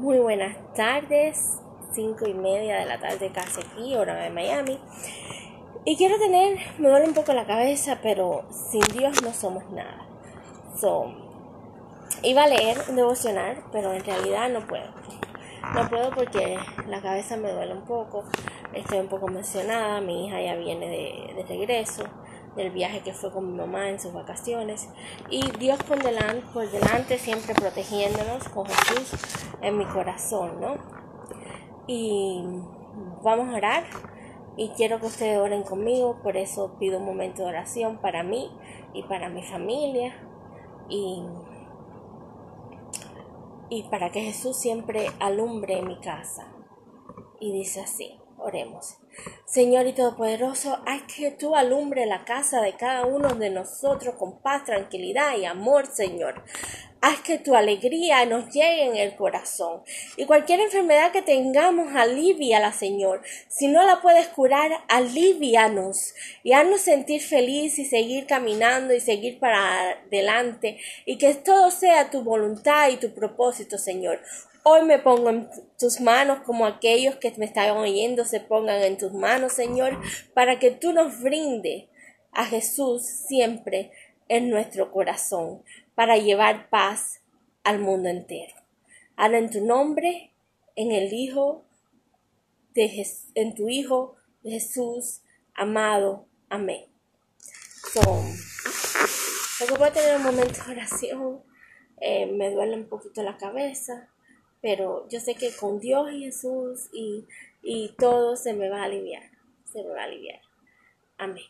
Muy buenas tardes, cinco y media de la tarde casi aquí, hora de Miami. Y quiero tener, me duele un poco la cabeza, pero sin Dios no somos nada. So, iba a leer un devocional, pero en realidad no puedo. No puedo porque la cabeza me duele un poco, estoy un poco emocionada, mi hija ya viene de regreso del viaje que fue con mi mamá en sus vacaciones. Y Dios por delante, por delante siempre protegiéndonos con Jesús en mi corazón, ¿no? Y vamos a orar. Y quiero que ustedes oren conmigo, por eso pido un momento de oración para mí y para mi familia. Y, y para que Jesús siempre alumbre mi casa. Y dice así. Oremos. Señor y Todopoderoso, haz que tú alumbre la casa de cada uno de nosotros con paz, tranquilidad y amor, Señor. Haz que tu alegría nos llegue en el corazón. Y cualquier enfermedad que tengamos, aliviala, Señor. Si no la puedes curar, alivianos. Y haznos sentir feliz y seguir caminando y seguir para adelante. Y que todo sea tu voluntad y tu propósito, Señor. Hoy me pongo en tus manos como aquellos que me están oyendo se pongan en tus manos, Señor, para que tú nos brinde a Jesús siempre en nuestro corazón, para llevar paz al mundo entero. Habla en tu nombre, en el Hijo de en tu Hijo Jesús, amado. Amén. So, voy a tener un momento de oración. Eh, me duele un poquito la cabeza pero yo sé que con Dios y Jesús y, y todo se me va a aliviar, se me va a aliviar. Amén.